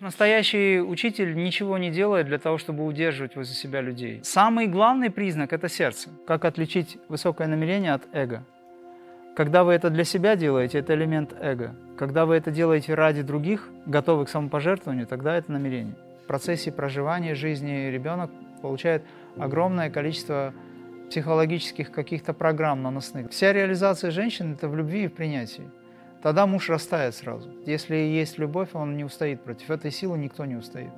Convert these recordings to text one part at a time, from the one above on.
Настоящий учитель ничего не делает для того, чтобы удерживать возле себя людей. Самый главный признак – это сердце. Как отличить высокое намерение от эго? Когда вы это для себя делаете, это элемент эго. Когда вы это делаете ради других, готовы к самопожертвованию, тогда это намерение. В процессе проживания жизни ребенок получает огромное количество психологических каких-то программ наносных. Вся реализация женщины – это в любви и в принятии. Тогда муж растает сразу. Если есть любовь, он не устоит против этой силы, никто не устоит.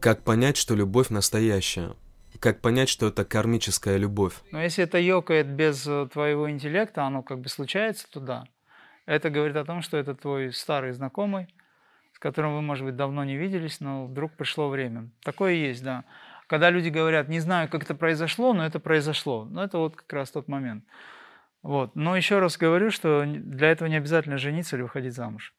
Как понять, что любовь настоящая? Как понять, что это кармическая любовь? Но если это ёкает без э, твоего интеллекта, оно как бы случается туда. Это говорит о том, что это твой старый знакомый, с которым вы, может быть, давно не виделись, но вдруг пришло время. Такое есть, да. Когда люди говорят, не знаю, как это произошло, но это произошло. Но это вот как раз тот момент. Вот. Но еще раз говорю, что для этого не обязательно жениться или выходить замуж.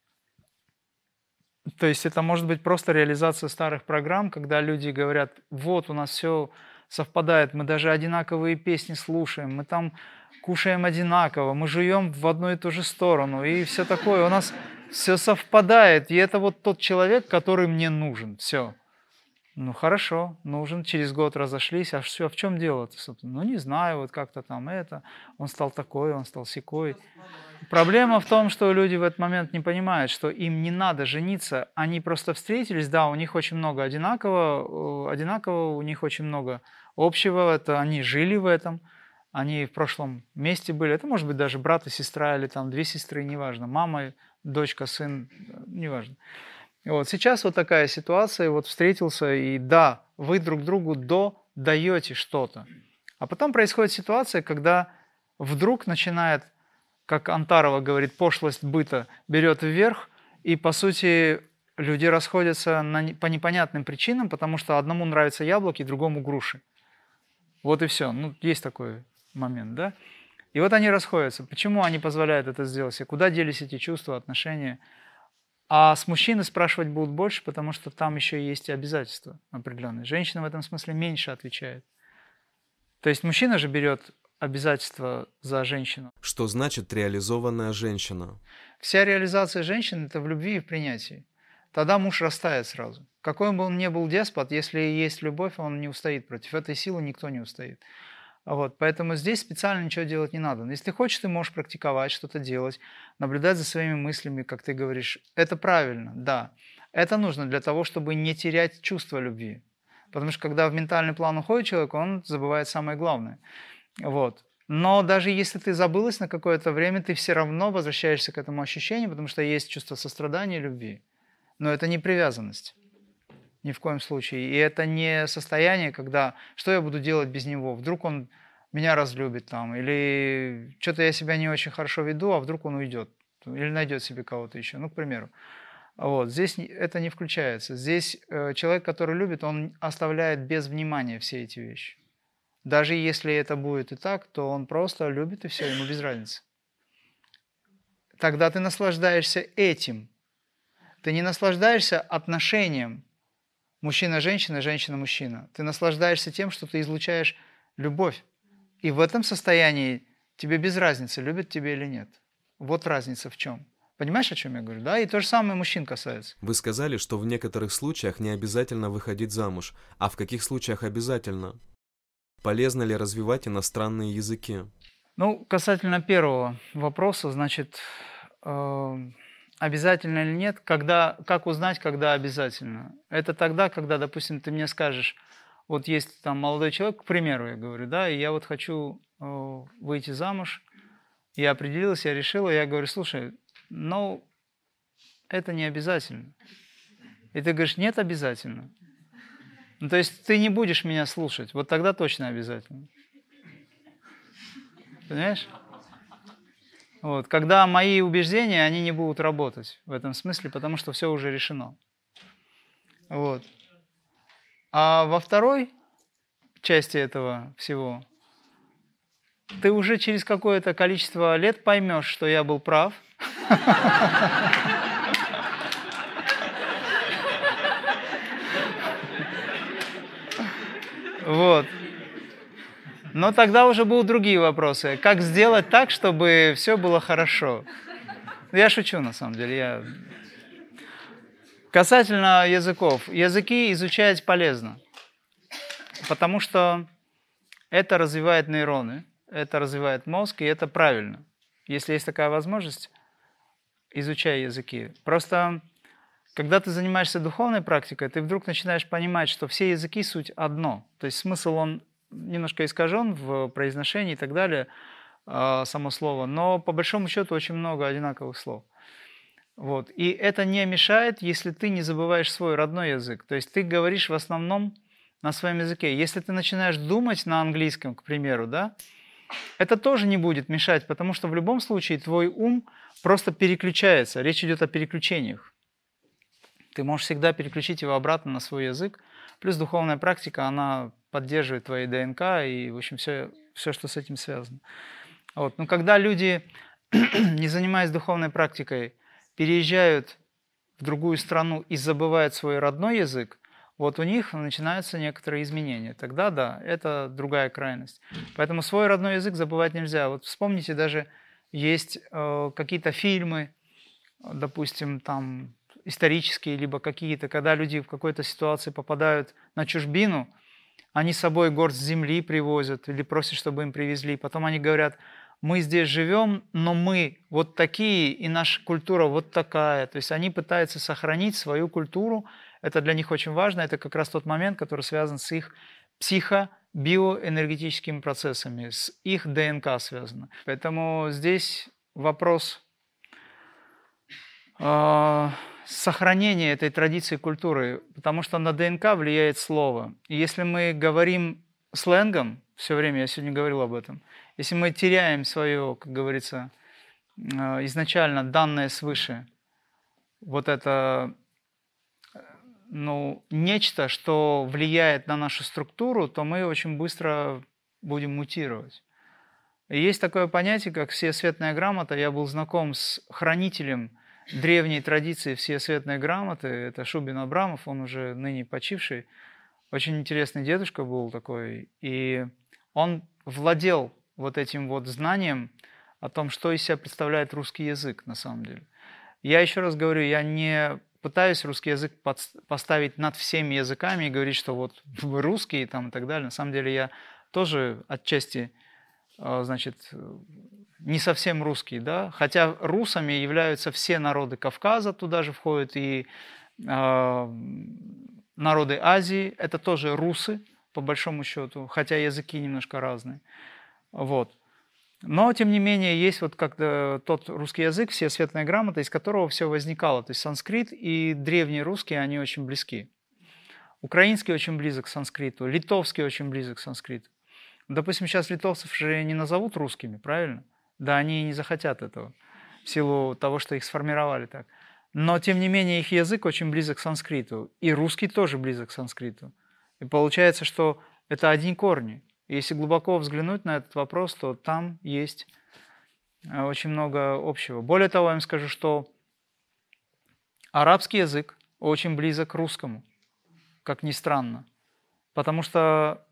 То есть это может быть просто реализация старых программ, когда люди говорят, вот у нас все совпадает, мы даже одинаковые песни слушаем, мы там кушаем одинаково, мы жуем в одну и ту же сторону, и все такое, у нас все совпадает, и это вот тот человек, который мне нужен, все. Ну хорошо, нужен, через год разошлись, а все, в чем дело-то? Ну не знаю, вот как-то там это, он стал такой, он стал секой. Проблема в том, что люди в этот момент не понимают, что им не надо жениться, они просто встретились, да, у них очень много одинакового, одинакового, у них очень много общего, это они жили в этом, они в прошлом месте были, это может быть даже брат и сестра или там две сестры, неважно, мама, дочка, сын, неважно. Вот сейчас вот такая ситуация, вот встретился, и да, вы друг другу до даете что-то. А потом происходит ситуация, когда вдруг начинает, как Антарова говорит, пошлость быта берет вверх, и по сути люди расходятся на, по непонятным причинам, потому что одному нравятся яблоки, другому груши. Вот и все. Ну, есть такой момент, да? И вот они расходятся. Почему они позволяют это сделать? И куда делись эти чувства, отношения? А с мужчины спрашивать будут больше, потому что там еще есть и обязательства определенные. Женщина в этом смысле меньше отвечает. То есть мужчина же берет обязательства за женщину. Что значит реализованная женщина? Вся реализация женщины – это в любви и в принятии. Тогда муж растает сразу. Какой бы он ни был деспот, если есть любовь, он не устоит против этой силы, никто не устоит. Вот, поэтому здесь специально ничего делать не надо. Но если хочешь, ты можешь практиковать, что-то делать, наблюдать за своими мыслями, как ты говоришь. Это правильно, да. Это нужно для того, чтобы не терять чувство любви. Потому что когда в ментальный план уходит человек, он забывает самое главное. Вот. Но даже если ты забылась на какое-то время, ты все равно возвращаешься к этому ощущению, потому что есть чувство сострадания и любви. Но это не привязанность. Ни в коем случае. И это не состояние, когда что я буду делать без него? Вдруг он меня разлюбит там, или что-то я себя не очень хорошо веду, а вдруг он уйдет, или найдет себе кого-то еще, ну, к примеру. Вот, здесь это не включается. Здесь э, человек, который любит, он оставляет без внимания все эти вещи. Даже если это будет и так, то он просто любит и все, ему без разницы. Тогда ты наслаждаешься этим. Ты не наслаждаешься отношением мужчина-женщина, женщина-мужчина. Ты наслаждаешься тем, что ты излучаешь любовь. И в этом состоянии тебе без разницы, любят тебя или нет. Вот разница в чем. Понимаешь, о чем я говорю? Да, и то же самое мужчин касается. Вы сказали, что в некоторых случаях не обязательно выходить замуж, а в каких случаях обязательно? Полезно ли развивать иностранные языки? Ну, касательно первого вопроса, значит, э, обязательно или нет, когда, как узнать, когда обязательно? Это тогда, когда, допустим, ты мне скажешь, вот есть там молодой человек, к примеру, я говорю, да, и я вот хочу э, выйти замуж, я определилась, я решила, я говорю, слушай, ну, это не обязательно. И ты говоришь, нет, обязательно. Ну, то есть ты не будешь меня слушать, вот тогда точно обязательно. Понимаешь? Вот. Когда мои убеждения, они не будут работать в этом смысле, потому что все уже решено. Вот. А во второй части этого всего ты уже через какое-то количество лет поймешь, что я был прав. Вот. Но тогда уже будут другие вопросы. Как сделать так, чтобы все было хорошо? Я шучу, на самом деле. Я... Касательно языков. Языки изучать полезно, потому что это развивает нейроны, это развивает мозг, и это правильно. Если есть такая возможность, изучай языки. Просто когда ты занимаешься духовной практикой, ты вдруг начинаешь понимать, что все языки суть одно. То есть смысл он немножко искажен в произношении и так далее, а, само слово, но по большому счету очень много одинаковых слов. Вот. И это не мешает, если ты не забываешь свой родной язык. То есть ты говоришь в основном на своем языке. Если ты начинаешь думать на английском, к примеру, да, это тоже не будет мешать, потому что в любом случае твой ум просто переключается. Речь идет о переключениях. Ты можешь всегда переключить его обратно на свой язык. Плюс духовная практика, она поддерживает твои ДНК и, в общем, все, все что с этим связано. Вот. Но когда люди, не занимаясь духовной практикой, переезжают в другую страну и забывают свой родной язык, вот у них начинаются некоторые изменения. Тогда да, это другая крайность. Поэтому свой родной язык забывать нельзя. Вот вспомните, даже есть э, какие-то фильмы, допустим, там исторические, либо какие-то, когда люди в какой-то ситуации попадают на чужбину, они с собой горсть земли привозят или просят, чтобы им привезли. Потом они говорят, мы здесь живем, но мы вот такие, и наша культура вот такая. То есть они пытаются сохранить свою культуру. Это для них очень важно. Это как раз тот момент, который связан с их психо биоэнергетическими процессами, с их ДНК связано. Поэтому здесь вопрос э, сохранения этой традиции культуры, потому что на ДНК влияет слово. И если мы говорим сленгом, все время я сегодня говорил об этом, если мы теряем свое, как говорится, а, изначально данное свыше, вот это ну, нечто, что влияет на нашу структуру, то мы очень быстро будем мутировать. И есть такое понятие, как всесветная грамота. Я был знаком с хранителем древней традиции всесветной грамоты. Это Шубин Абрамов, он уже ныне почивший. Очень интересный дедушка был такой. И он владел вот этим вот знанием о том, что из себя представляет русский язык на самом деле. Я еще раз говорю, я не пытаюсь русский язык поставить над всеми языками и говорить, что вот вы русские там и так далее. На самом деле я тоже отчасти, значит, не совсем русский, да, хотя русами являются все народы Кавказа, туда же входят и э, народы Азии, это тоже русы, по большому счету, хотя языки немножко разные. Вот. Но, тем не менее, есть вот как тот русский язык, все светная грамота, из которого все возникало. То есть санскрит и древний русский, они очень близки. Украинский очень близок к санскриту, литовский очень близок к санскриту. Допустим, сейчас литовцев же не назовут русскими, правильно? Да, они не захотят этого в силу того, что их сформировали так. Но, тем не менее, их язык очень близок к санскриту. И русский тоже близок к санскриту. И получается, что это один корни. И если глубоко взглянуть на этот вопрос, то там есть э, очень много общего. Более того, я вам скажу, что арабский язык очень близок к русскому, как ни странно. Потому что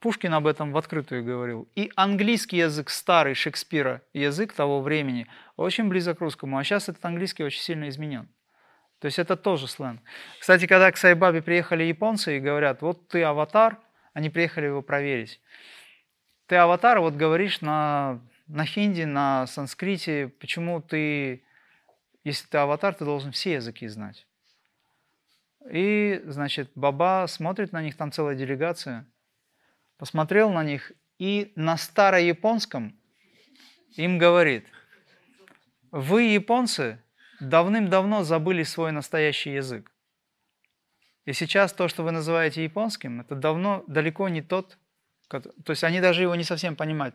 Пушкин об этом в открытую говорил. И английский язык, старый Шекспира, язык того времени, очень близок к русскому. А сейчас этот английский очень сильно изменен. То есть это тоже сленг. Кстати, когда к Сайбабе приехали японцы и говорят, вот ты аватар, они приехали его проверить. Ты аватар, вот говоришь на, на хинди, на санскрите, почему ты, если ты аватар, ты должен все языки знать. И, значит, Баба смотрит на них, там целая делегация – посмотрел на них и на старояпонском им говорит, вы, японцы, давным-давно забыли свой настоящий язык. И сейчас то, что вы называете японским, это давно далеко не тот, то есть они даже его не совсем понимать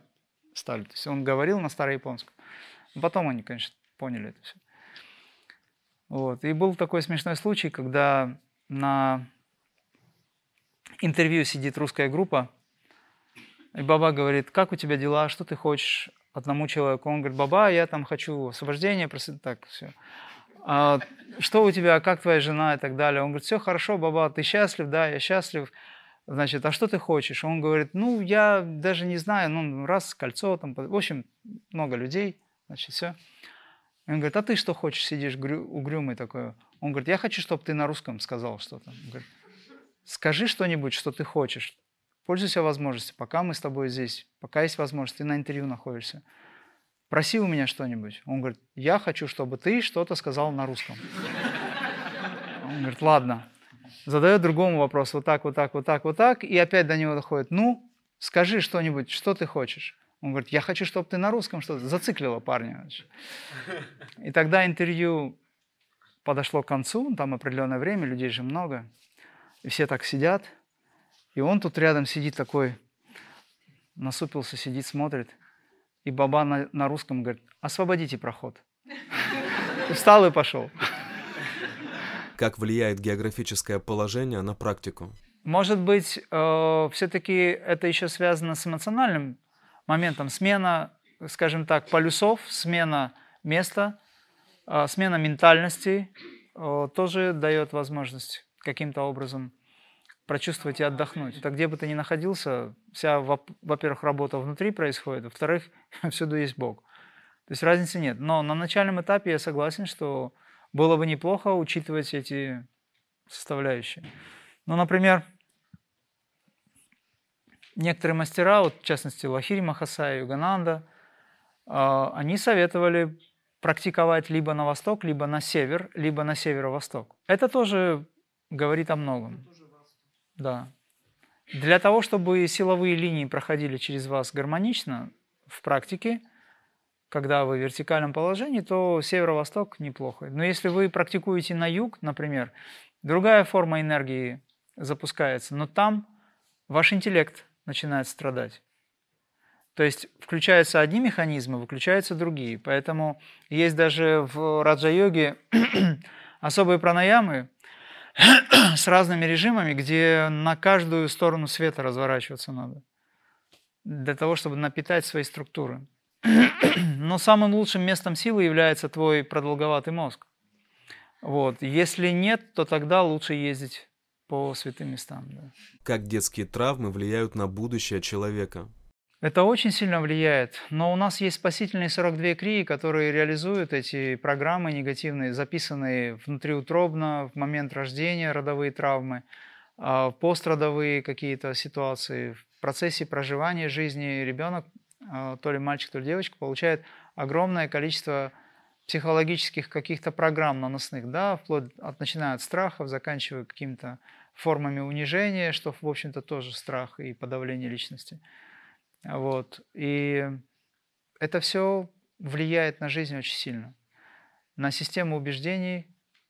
стали. То есть он говорил на старояпонском. Потом они, конечно, поняли это все. Вот. И был такой смешной случай, когда на интервью сидит русская группа, и Баба говорит, как у тебя дела, что ты хочешь одному человеку? Он говорит, Баба, я там хочу освобождения, просто так все. А, что у тебя, как твоя жена и так далее? Он говорит, все хорошо, Баба, ты счастлив? Да, я счастлив. Значит, а что ты хочешь? Он говорит, ну, я даже не знаю, ну, раз кольцо, там, в общем, много людей, значит, все. Он говорит, а ты что хочешь, сидишь угрюмый такой? Он говорит, я хочу, чтобы ты на русском сказал что-то. Он говорит, скажи что-нибудь, что ты хочешь. Пользуйся возможностью, пока мы с тобой здесь, пока есть возможность, ты на интервью находишься. Проси у меня что-нибудь. Он говорит, я хочу, чтобы ты что-то сказал на русском. Он говорит, ладно задает другому вопрос, вот так, вот так, вот так, вот так, и опять до него доходит, ну, скажи что-нибудь, что ты хочешь? Он говорит, я хочу, чтобы ты на русском что-то зациклила парня. И тогда интервью подошло к концу, там определенное время, людей же много, и все так сидят, и он тут рядом сидит такой, насупился, сидит, смотрит, и баба на, на русском говорит, освободите проход. Встал и пошел. Как влияет географическое положение на практику? Может быть, э, все-таки это еще связано с эмоциональным моментом. Смена, скажем так, полюсов, смена места, э, смена ментальности э, тоже дает возможность каким-то образом прочувствовать и отдохнуть. Это где бы ты ни находился, вся, во-первых, работа внутри происходит, во-вторых, всюду есть Бог. То есть разницы нет. Но на начальном этапе я согласен, что было бы неплохо учитывать эти составляющие. Ну, например, некоторые мастера, вот в частности Лахири Махасай и Югананда, а, они советовали практиковать либо на восток, либо на север, либо на северо-восток. Это тоже говорит о многом. Да. Для того, чтобы силовые линии проходили через вас гармонично в практике, когда вы в вертикальном положении, то северо-восток неплохо. Но если вы практикуете на юг, например, другая форма энергии запускается, но там ваш интеллект начинает страдать. То есть включаются одни механизмы, выключаются другие. Поэтому есть даже в раджа-йоге особые пранаямы с разными режимами, где на каждую сторону света разворачиваться надо для того, чтобы напитать свои структуры. Но самым лучшим местом силы является твой продолговатый мозг. Вот. Если нет, то тогда лучше ездить по святым местам. Да. Как детские травмы влияют на будущее человека? Это очень сильно влияет. Но у нас есть спасительные 42 крии, которые реализуют эти программы негативные, записанные внутриутробно, в момент рождения, родовые травмы, а, пострадовые какие-то ситуации. В процессе проживания жизни ребенок а, то ли мальчик, то ли девочка, получает огромное количество психологических каких-то программ наносных, да, вплоть от, начиная от страхов, заканчивая какими-то формами унижения, что, в общем-то, тоже страх и подавление личности. Вот. И это все влияет на жизнь очень сильно. На систему убеждений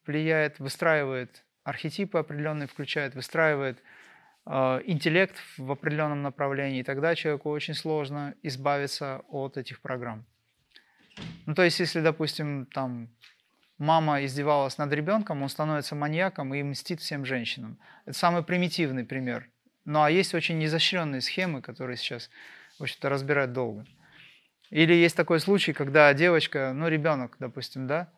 влияет, выстраивает архетипы определенные, включает, выстраивает Э, интеллект в определенном направлении, и тогда человеку очень сложно избавиться от этих программ. Ну, то есть, если, допустим, там мама издевалась над ребенком, он становится маньяком и мстит всем женщинам. Это самый примитивный пример. Ну, а есть очень изощренные схемы, которые сейчас, в общем-то, разбирать долго. Или есть такой случай, когда девочка, ну, ребенок, допустим, да,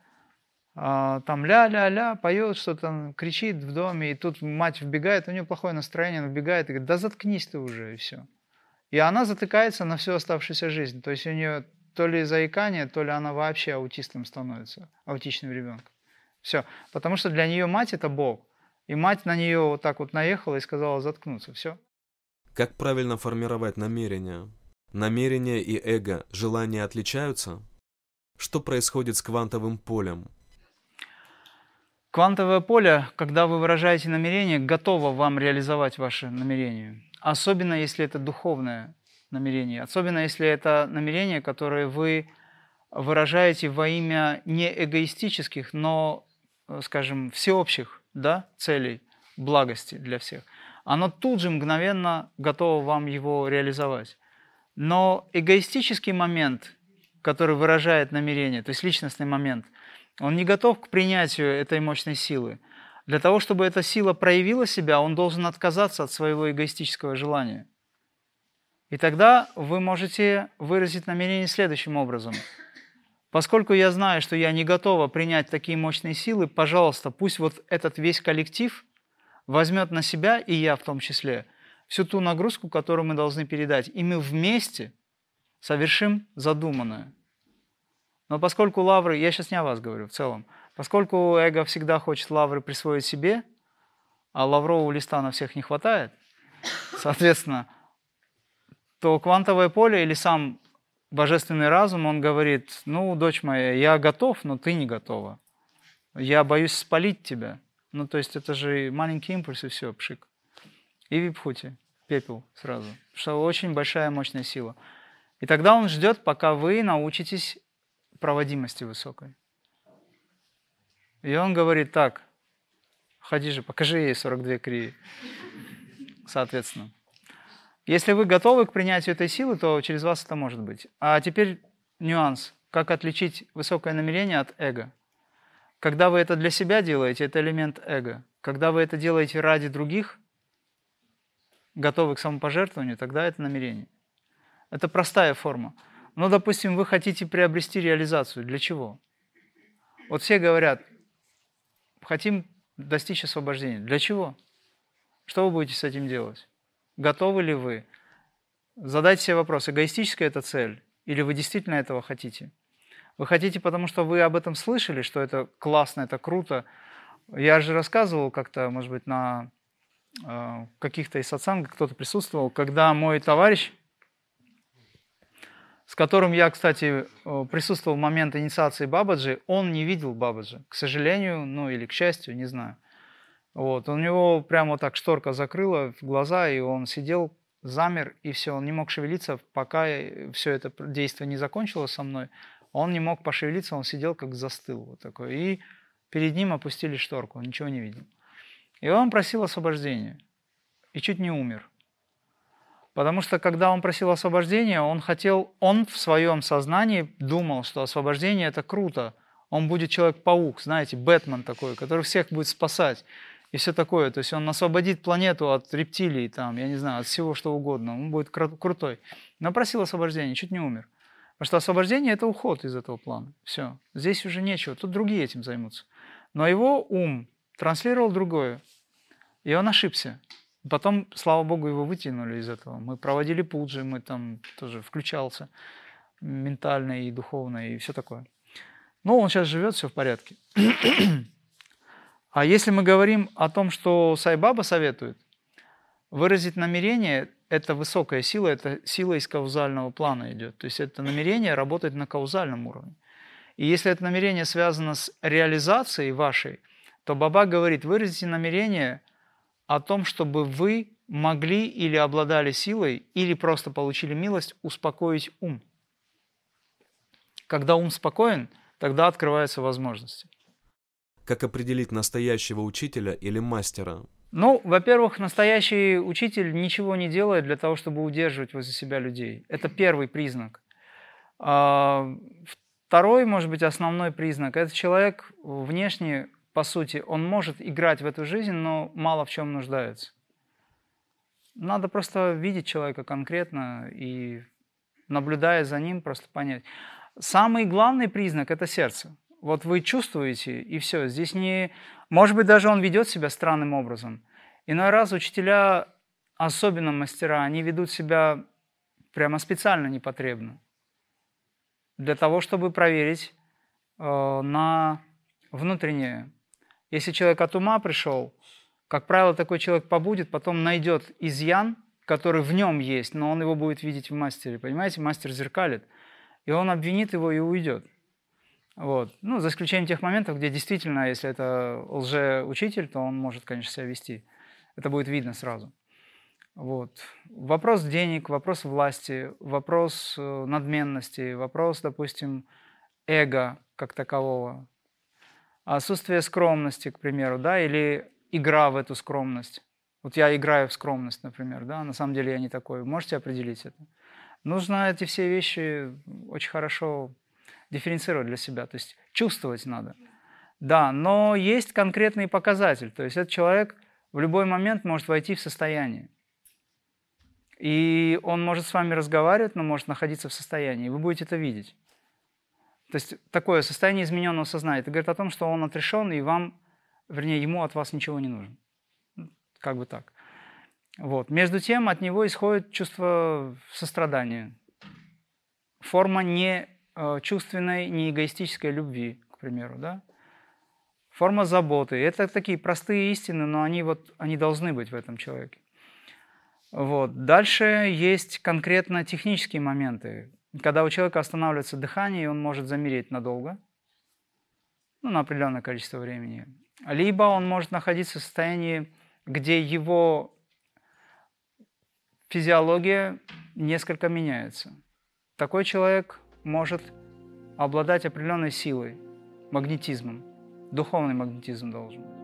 а, там ля-ля-ля, поет, что-то кричит в доме, и тут мать вбегает, у нее плохое настроение, она вбегает и говорит, да заткнись ты уже, и все. И она затыкается на всю оставшуюся жизнь. То есть у нее то ли заикание, то ли она вообще аутистом становится, аутичным ребенком. Все. Потому что для нее мать это Бог. И мать на нее вот так вот наехала и сказала заткнуться. Все. Как правильно формировать намерения? Намерения и эго, желания отличаются? Что происходит с квантовым полем? Квантовое поле, когда вы выражаете намерение, готово вам реализовать ваше намерение. Особенно, если это духовное намерение. Особенно, если это намерение, которое вы выражаете во имя не эгоистических, но, скажем, всеобщих да, целей, благости для всех. Оно тут же мгновенно готово вам его реализовать. Но эгоистический момент, который выражает намерение, то есть личностный момент – он не готов к принятию этой мощной силы. Для того, чтобы эта сила проявила себя, он должен отказаться от своего эгоистического желания. И тогда вы можете выразить намерение следующим образом. Поскольку я знаю, что я не готова принять такие мощные силы, пожалуйста, пусть вот этот весь коллектив возьмет на себя, и я в том числе, всю ту нагрузку, которую мы должны передать. И мы вместе совершим задуманное. Но поскольку лавры, я сейчас не о вас говорю в целом, поскольку эго всегда хочет лавры присвоить себе, а лаврового листа на всех не хватает, соответственно, то квантовое поле или сам божественный разум, он говорит, ну, дочь моя, я готов, но ты не готова. Я боюсь спалить тебя. Ну, то есть это же маленький импульс и все, пшик. И випхути, пепел сразу. Что очень большая мощная сила. И тогда он ждет, пока вы научитесь проводимости высокой. И он говорит так, ходи же, покажи ей 42 крии. Соответственно. Если вы готовы к принятию этой силы, то через вас это может быть. А теперь нюанс. Как отличить высокое намерение от эго? Когда вы это для себя делаете, это элемент эго. Когда вы это делаете ради других, готовы к самопожертвованию, тогда это намерение. Это простая форма. Но, допустим, вы хотите приобрести реализацию. Для чего? Вот все говорят, хотим достичь освобождения. Для чего? Что вы будете с этим делать? Готовы ли вы? Задайте себе вопрос, эгоистическая это цель? Или вы действительно этого хотите? Вы хотите, потому что вы об этом слышали, что это классно, это круто. Я же рассказывал как-то, может быть, на э, каких-то из сатсангах кто-то присутствовал, когда мой товарищ с которым я, кстати, э, присутствовал в момент инициации Бабаджи, он не видел Бабаджи. К сожалению, ну или к счастью, не знаю. Вот. У него прямо так шторка закрыла глаза, и он сидел, замер, и все, он не мог шевелиться, пока все это действие не закончилось со мной. Он не мог пошевелиться, он сидел как застыл вот такой. И перед ним опустили шторку, он ничего не видел. И он просил освобождения. И чуть не умер. Потому что когда он просил освобождения, он хотел, он в своем сознании думал, что освобождение это круто. Он будет человек-паук, знаете, Бэтмен такой, который всех будет спасать и все такое. То есть он освободит планету от рептилий, там, я не знаю, от всего что угодно. Он будет крутой. Но просил освобождения, чуть не умер. Потому что освобождение – это уход из этого плана. Все. Здесь уже нечего. Тут другие этим займутся. Но его ум транслировал другое. И он ошибся. Потом, слава богу, его вытянули из этого. Мы проводили пуджи, мы там тоже включался ментально и духовно и все такое. Но он сейчас живет, все в порядке. а если мы говорим о том, что Сайбаба советует, выразить намерение – это высокая сила, это сила из каузального плана идет. То есть это намерение работает на каузальном уровне. И если это намерение связано с реализацией вашей, то Баба говорит, выразите намерение – о том, чтобы вы могли или обладали силой, или просто получили милость успокоить ум. Когда ум спокоен, тогда открываются возможности. Как определить настоящего учителя или мастера? Ну, во-первых, настоящий учитель ничего не делает для того, чтобы удерживать возле себя людей. Это первый признак. А, второй, может быть, основной признак – это человек внешне по сути, он может играть в эту жизнь, но мало в чем нуждается. Надо просто видеть человека конкретно и, наблюдая за ним, просто понять. Самый главный признак – это сердце. Вот вы чувствуете, и все. Здесь не... Может быть, даже он ведет себя странным образом. Иной раз учителя, особенно мастера, они ведут себя прямо специально непотребно. Для того, чтобы проверить э, на внутреннее если человек от ума пришел, как правило, такой человек побудет, потом найдет изъян, который в нем есть, но он его будет видеть в мастере. Понимаете, мастер зеркалит. И он обвинит его и уйдет. Вот. Ну, за исключением тех моментов, где действительно, если это лжеучитель, то он может, конечно, себя вести. Это будет видно сразу. Вот. Вопрос денег, вопрос власти, вопрос э, надменности, вопрос, допустим, эго как такового отсутствие скромности, к примеру, да, или игра в эту скромность. Вот я играю в скромность, например, да, на самом деле я не такой. Можете определить это? Нужно эти все вещи очень хорошо дифференцировать для себя, то есть чувствовать надо. Да, но есть конкретный показатель, то есть этот человек в любой момент может войти в состояние. И он может с вами разговаривать, но может находиться в состоянии, вы будете это видеть. То есть такое состояние измененного сознания. Это говорит о том, что он отрешен, и вам, вернее, ему от вас ничего не нужно. Как бы так. Вот. Между тем от него исходит чувство сострадания. Форма не чувственной, не эгоистической любви, к примеру. Да? Форма заботы. Это такие простые истины, но они, вот, они должны быть в этом человеке. Вот. Дальше есть конкретно технические моменты. Когда у человека останавливается дыхание, он может замереть надолго, ну, на определенное количество времени. Либо он может находиться в состоянии, где его физиология несколько меняется. Такой человек может обладать определенной силой, магнетизмом. Духовный магнетизм должен быть.